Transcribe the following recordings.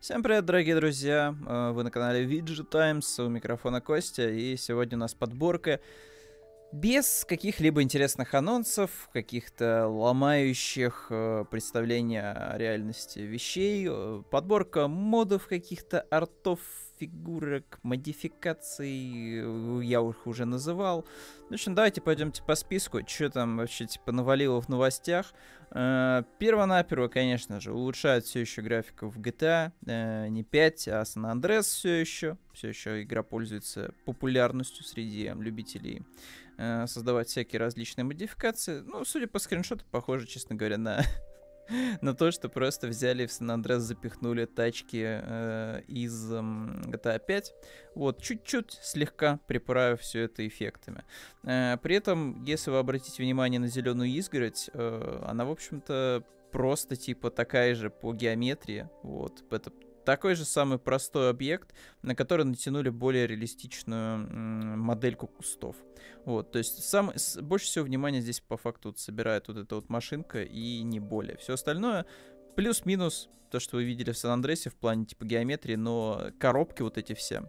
Всем привет, дорогие друзья! Э, вы на канале Виджи Times, у микрофона Костя, и сегодня у нас подборка без каких-либо интересных анонсов, каких-то ломающих э, представления о реальности вещей, э, подборка модов каких-то артов, фигурок, модификаций, э, я их уже называл. В общем, давайте пойдемте по списку, что там вообще типа навалило в новостях. Э, Первонаперво, конечно же, улучшают все еще графику в GTA, э, не 5, а San Andreas все еще. Все еще игра пользуется популярностью среди любителей э, создавать всякие различные модификации. Ну, судя по скриншоту, похоже, честно говоря, на на то, что просто взяли в Сан-Андрес, запихнули тачки э, из э, GTA 5. Вот, чуть-чуть слегка приправив все это эффектами. Э, при этом, если вы обратите внимание на зеленую изгородь, э, она, в общем-то, просто типа такая же по геометрии. Вот, это такой же самый простой объект, на который натянули более реалистичную модельку кустов. Вот, то есть сам, с, больше всего внимания здесь по факту вот собирает вот эта вот машинка и не более. Все остальное плюс-минус то, что вы видели в Сан-Андресе в плане типа геометрии, но коробки вот эти все,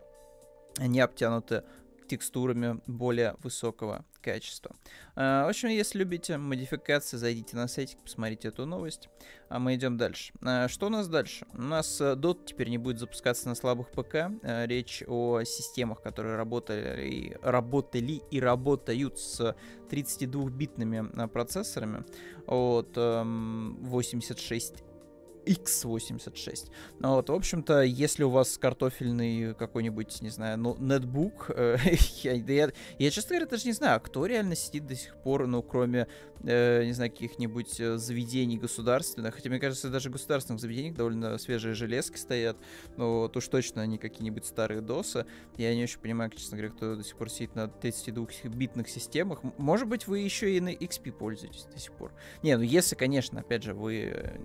они обтянуты текстурами более высокого качества. А, в общем, если любите модификации, зайдите на сайтик, посмотрите эту новость. А мы идем дальше. А, что у нас дальше? У нас э, DOT теперь не будет запускаться на слабых ПК. Речь о системах, которые работали и, работали и работают с 32-битными процессорами от 86 X86. Ну вот, в общем-то, если у вас картофельный какой-нибудь, не знаю, ну, нетбук, э, я, я, я, честно говоря, даже не знаю, кто реально сидит до сих пор, ну, кроме, э, не знаю, каких-нибудь э, заведений государственных, хотя, мне кажется, даже в государственных заведениях довольно свежие железки стоят, но вот уж точно они какие-нибудь старые досы. Я не очень понимаю, честно говоря, кто до сих пор сидит на 32-битных системах. Может быть, вы еще и на XP пользуетесь до сих пор. Не, ну, если, конечно, опять же, вы э,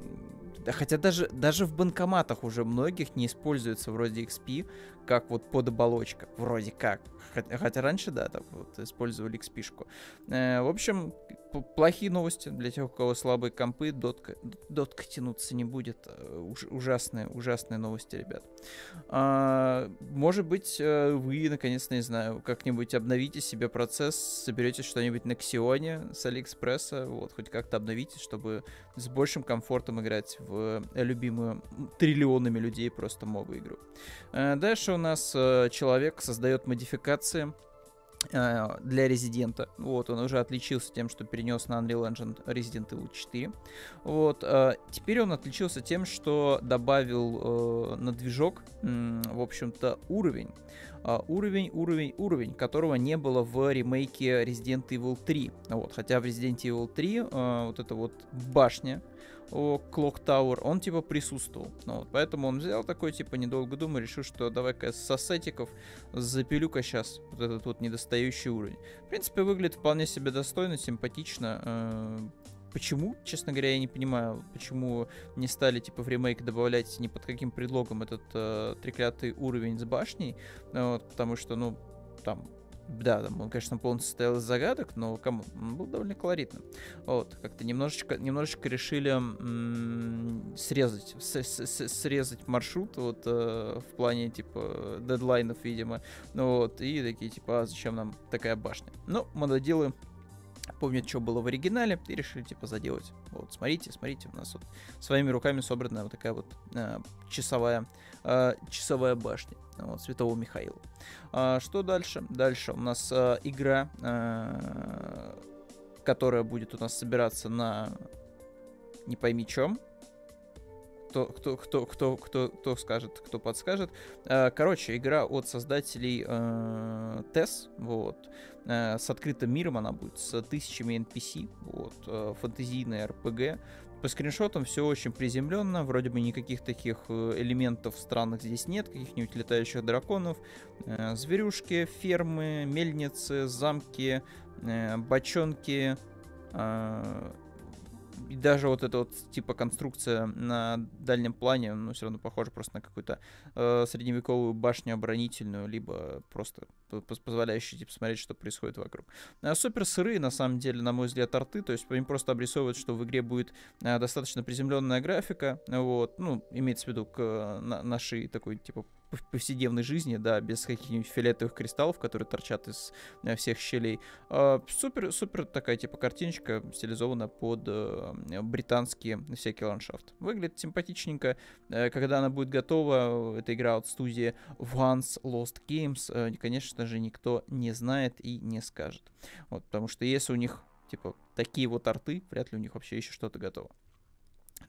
хотя даже, даже в банкоматах уже многих не используется вроде XP, как вот под оболочка. Вроде как. Хотя, раньше, да, так вот использовали XP-шку. Э, в общем, плохие новости для тех, у кого слабые компы. Дотка, дотка тянуться не будет. Э, уж, ужасные, ужасные новости, ребят. А, может быть, э, вы, наконец-то, не знаю, как-нибудь обновите себе процесс, соберете что-нибудь на Ксионе с Алиэкспресса, вот, хоть как-то обновите, чтобы с большим комфортом играть в любимую триллионами людей просто мобы игру. А, дальше у нас э, человек создает модификации э, для Резидента. Вот, он уже отличился тем, что перенес на Unreal Engine Resident Evil 4. Вот, э, теперь он отличился тем, что добавил э, на движок, э, в общем-то, уровень. Uh, уровень, уровень, уровень, которого не было в ремейке Resident Evil 3. Вот, хотя в Resident Evil 3 uh, вот эта вот башня, о Clock Tower, он типа присутствовал. Ну, вот, поэтому он взял такой, типа, недолго думая, решил, что давай-ка с ассетиков запилю-ка сейчас вот этот вот недостающий уровень. В принципе, выглядит вполне себе достойно, симпатично. Э, почему, честно говоря, я не понимаю, почему не стали, типа, в ремейк добавлять ни под каким предлогом этот э, треклятый уровень с башней, вот, потому что, ну, там, да, там он, конечно, полностью состоял из загадок, но кому он был довольно колоритным. Вот, как-то немножечко, немножечко решили м- срезать, срезать маршрут, вот, э, в плане, типа, дедлайнов, видимо. Ну вот, и такие, типа, а зачем нам такая башня? Ну, мододелы помнят, что было в оригинале, и решили, типа, заделать. Вот, смотрите, смотрите, у нас вот своими руками собрана вот такая вот э, часовая, э, часовая башня вот, Святого Михаила. А, что дальше? Дальше у нас э, игра, э, которая будет у нас собираться на не пойми чем, кто, кто, кто, кто, кто, кто скажет, кто подскажет. Э, короче, игра от создателей э, TES, вот, э, с открытым миром она будет, с тысячами NPC, вот, э, фэнтезийная RPG. По скриншотам все очень приземленно, вроде бы никаких таких элементов странных здесь нет, каких-нибудь летающих драконов, зверюшки, фермы, мельницы, замки, бочонки, и даже вот эта вот типа конструкция на дальнем плане, ну, все равно похоже просто на какую-то э, средневековую башню оборонительную, либо просто позволяющую типа смотреть, что происходит вокруг. А супер сырые, на самом деле, на мой взгляд, арты, то есть они просто обрисовывают, что в игре будет э, достаточно приземленная графика, вот, ну, имеется в виду к э, на, нашей такой, типа, повседневной жизни, да, без каких-нибудь фиолетовых кристаллов, которые торчат из э, всех щелей. Э, супер, супер такая типа картиночка, стилизована под э, британские всякие ландшафт. Выглядит симпатичненько. Э, когда она будет готова, эта игра от студии Once Lost Games, конечно же, никто не знает и не скажет. Вот, потому что если у них типа такие вот арты, вряд ли у них вообще еще что-то готово.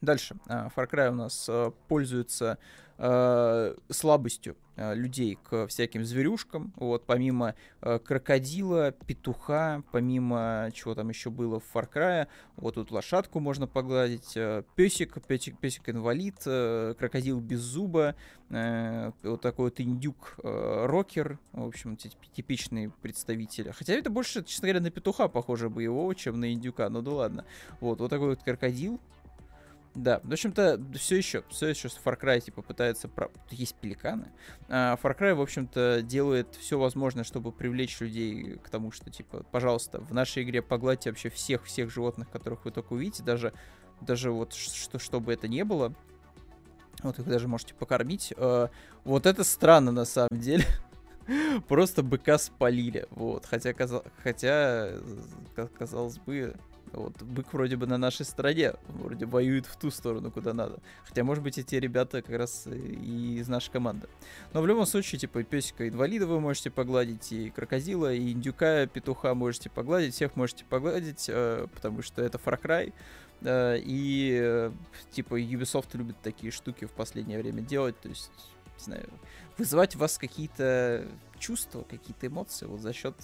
Дальше. А, Far Cry у нас э, пользуется э, слабостью э, людей к всяким зверюшкам. Вот, помимо э, крокодила, петуха, помимо чего там еще было в Far Cry, вот тут лошадку можно погладить, э, песик, песик, песик инвалид, э, крокодил без зуба, э, вот такой вот индюк э, рокер, в общем, типичный представитель. Хотя это больше, честно говоря, на петуха похоже боевого, чем на индюка, ну да ладно. Вот, вот такой вот крокодил, да, в общем-то, все еще, все еще Far Cry, типа, пытается... Про... Есть пеликаны. А Far Cry, в общем-то, делает все возможное, чтобы привлечь людей к тому, что, типа, пожалуйста, в нашей игре погладьте вообще всех-всех животных, которых вы только увидите, даже, даже вот, что, чтобы это не было. Вот их даже можете покормить. А, вот это странно, на самом деле. Просто быка спалили. Вот. Хотя, хотя, казалось бы, вот, бык вроде бы на нашей стороне, вроде воюет в ту сторону, куда надо. Хотя, может быть, эти ребята как раз и из нашей команды. Но в любом случае, типа, песика инвалида вы можете погладить, и крокодила, и индюка, петуха можете погладить, всех можете погладить, э, потому что это Far Cry. Э, и, э, типа, Ubisoft любит такие штуки в последнее время делать, то есть, не знаю, вызывать в вас какие-то чувства, какие-то эмоции вот за счет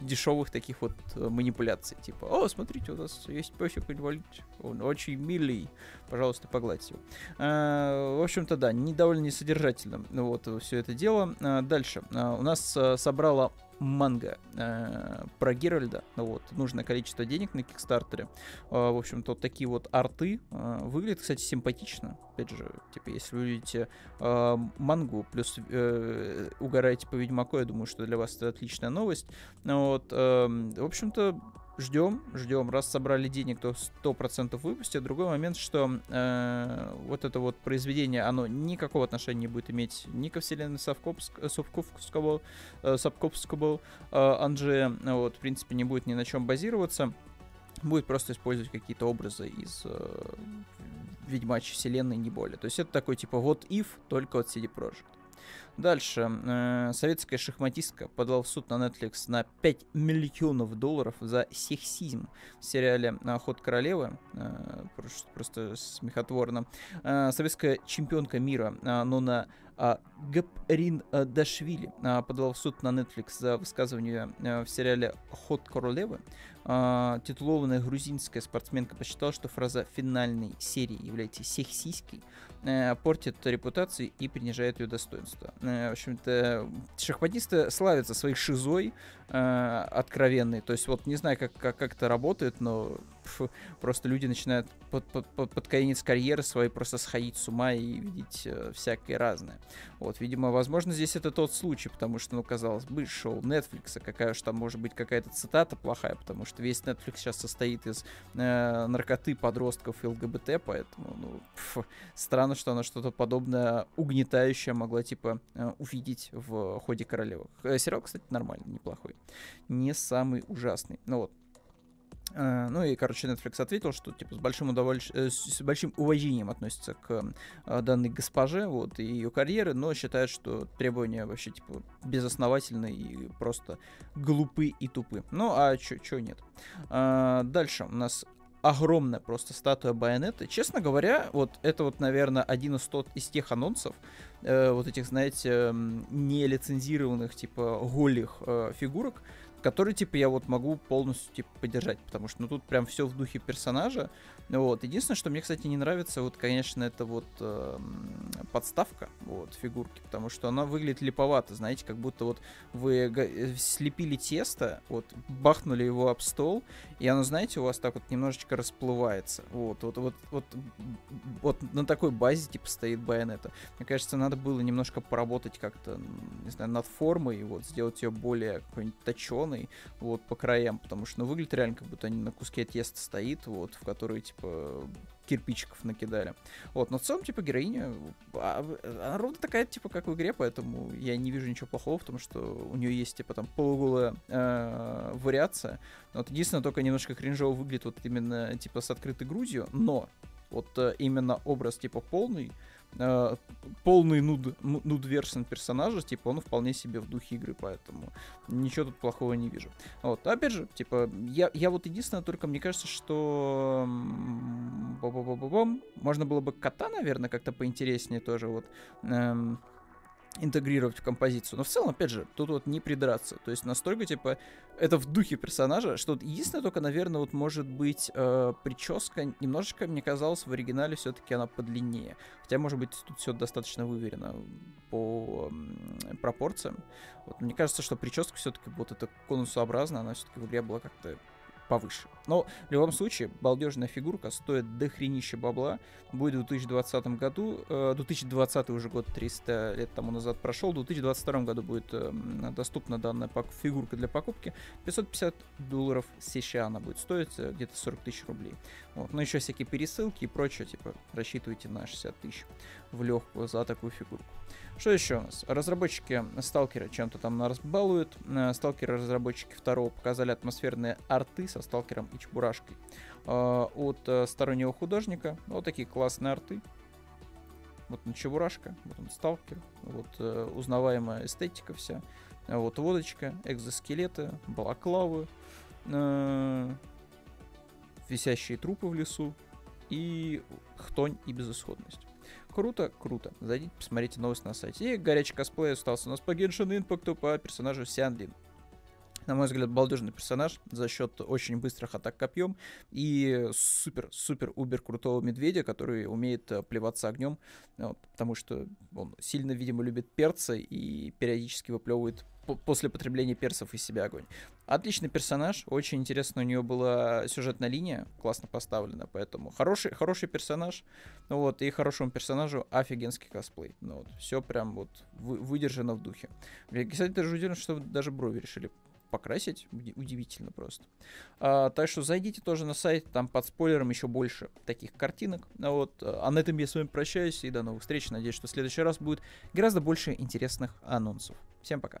дешевых таких вот э, манипуляций. Типа, о, смотрите, у нас есть песик инвалид, он очень милый, пожалуйста, погладьте его. А, в общем-то, да, не довольно несодержательно вот все это дело. Дальше. У нас собрала манга э, про Геральда. Вот, нужное количество денег на Кикстартере. Э, в общем-то, вот такие вот арты. Э, выглядит, кстати, симпатично. Опять же, типа, если вы видите э, мангу, плюс э, угораете по Ведьмаку, я думаю, что для вас это отличная новость. Вот, э, в общем-то, ждем, ждем. Раз собрали денег, то 100% выпустят. Другой момент, что э, вот это вот произведение, оно никакого отношения не будет иметь ни ко вселенной Совковского, э, Сапковского э, Анджея. Вот, в принципе, не будет ни на чем базироваться. Будет просто использовать какие-то образы из э, Ведьмачьей вселенной, не более. То есть это такой типа вот if, только от CD Projekt. Дальше. Э, советская шахматистка подала в суд на Netflix на 5 миллионов долларов за сексизм в сериале «Ход королевы». Э, просто, смехотворно. Э, советская чемпионка мира Нона а, Гаприн Дашвили подала в суд на Netflix за высказывание в сериале «Ход королевы». Титулованная грузинская спортсменка посчитала, что фраза финальной серии является сексистской, портит репутацию и принижает ее достоинство. В общем-то, шахматисты славятся своей шизой э, откровенной. То есть вот не знаю, как, как, как это работает, но просто люди начинают под, под, под, под конец карьеры своей просто сходить с ума и видеть э, всякое разное. Вот, видимо, возможно, здесь это тот случай, потому что, ну, казалось бы, шоу Netflix, какая уж там может быть какая-то цитата плохая, потому что весь Netflix сейчас состоит из э, наркоты, подростков и ЛГБТ, поэтому, ну, пф, странно, что она что-то подобное угнетающее могла, типа, э, увидеть в ходе королевы. Э, сериал, кстати, нормальный, неплохой. Не самый ужасный. Ну вот, ну и, короче, Netflix ответил, что типа с большим удовольствием, э, с большим уважением относится к uh, данной госпоже, вот, и ее карьеры, но считает, что требования вообще, типа, безосновательны и просто глупы и тупы. Ну, а чё, нет. Дальше у нас огромная просто статуя Байонета. Честно говоря, вот это вот, наверное, один из, тот, из тех анонсов, э, вот этих, знаете, не лицензированных, типа, голых э, фигурок, который, типа, я вот могу полностью, типа, поддержать, потому что, ну, тут прям все в духе персонажа, вот. Единственное, что мне, кстати, не нравится, вот, конечно, это вот э, подставка, вот, фигурки, потому что она выглядит липовато, знаете, как будто вот вы э, слепили тесто, вот, бахнули его об стол, и оно, знаете, у вас так вот немножечко расплывается, вот, вот, вот, вот, вот на такой базе, типа, стоит байонета. Мне кажется, надо было немножко поработать как-то, не знаю, над формой, вот, сделать ее более какой-нибудь точеной, вот, по краям, потому что, ну, выглядит реально, как будто они на куске теста стоит, вот, в который, типа, кирпичиков накидали. Вот, но в целом, типа, героиня, а, она ровно такая, типа, как в игре, поэтому я не вижу ничего плохого в том, что у нее есть, типа, там, полуголая э, вариация. Вот единственное, только немножко кринжово выглядит вот именно, типа, с открытой грудью, но вот э, именно образ, типа, полный, э, полный нуд, нуд версен персонажа, типа, он вполне себе в духе игры, поэтому ничего тут плохого не вижу. Вот, опять же, типа, я, я вот единственное, только мне кажется, что можно было бы кота, наверное, как-то поинтереснее тоже вот эм, интегрировать в композицию. Но в целом, опять же, тут вот не придраться. То есть настолько, типа, это в духе персонажа, что вот единственное только, наверное, вот может быть э, прическа немножечко, мне казалось, в оригинале все-таки она подлиннее. Хотя, может быть, тут все достаточно выверено по э, пропорциям. Вот, мне кажется, что прическа все-таки вот эта конусообразная, она все-таки в игре была как-то повыше. Но в любом случае, балдежная фигурка стоит дохренища бабла. Будет в 2020 году. 2020 э, уже год 300 лет тому назад прошел. В 2022 году будет э, доступна данная фигурка для покупки. 550 долларов США она будет стоить, э, где-то 40 тысяч рублей. Вот. Но еще всякие пересылки и прочее, типа, рассчитывайте на 60 тысяч в легкую за такую фигурку. Что еще у нас? Разработчики Сталкера чем-то там нас балуют. Э, Сталкеры разработчики второго показали атмосферные арты со Сталкером и Чебурашкой э, от э, стороннего художника. Вот такие классные арты. Вот он Чебурашка, вот он Сталкер, вот узнаваемая эстетика вся. Вот водочка, экзоскелеты, балаклавы, висящие трупы в лесу и хтонь и безысходность. Круто, круто. Зайдите, посмотрите новость на сайте. И горячий косплей остался у нас по Genshin Impact по персонажу Сянлин. На мой взгляд, балдежный персонаж за счет очень быстрых атак копьем и супер-супер-убер крутого медведя, который умеет э, плеваться огнем, вот, потому что он сильно, видимо, любит перцы и периодически выплевывает после потребления персов из себя огонь. Отличный персонаж, очень интересно у нее была сюжетная линия, классно поставлена, поэтому хороший, хороший персонаж, ну вот, и хорошему персонажу офигенский косплей. Ну вот, все прям вот вы, выдержано в духе. Кстати, даже удивлен, что даже брови решили покрасить. Удивительно просто. А, так что зайдите тоже на сайт, там под спойлером еще больше таких картинок. А вот, а на этом я с вами прощаюсь и до новых встреч. Надеюсь, что в следующий раз будет гораздо больше интересных анонсов. Всем пока.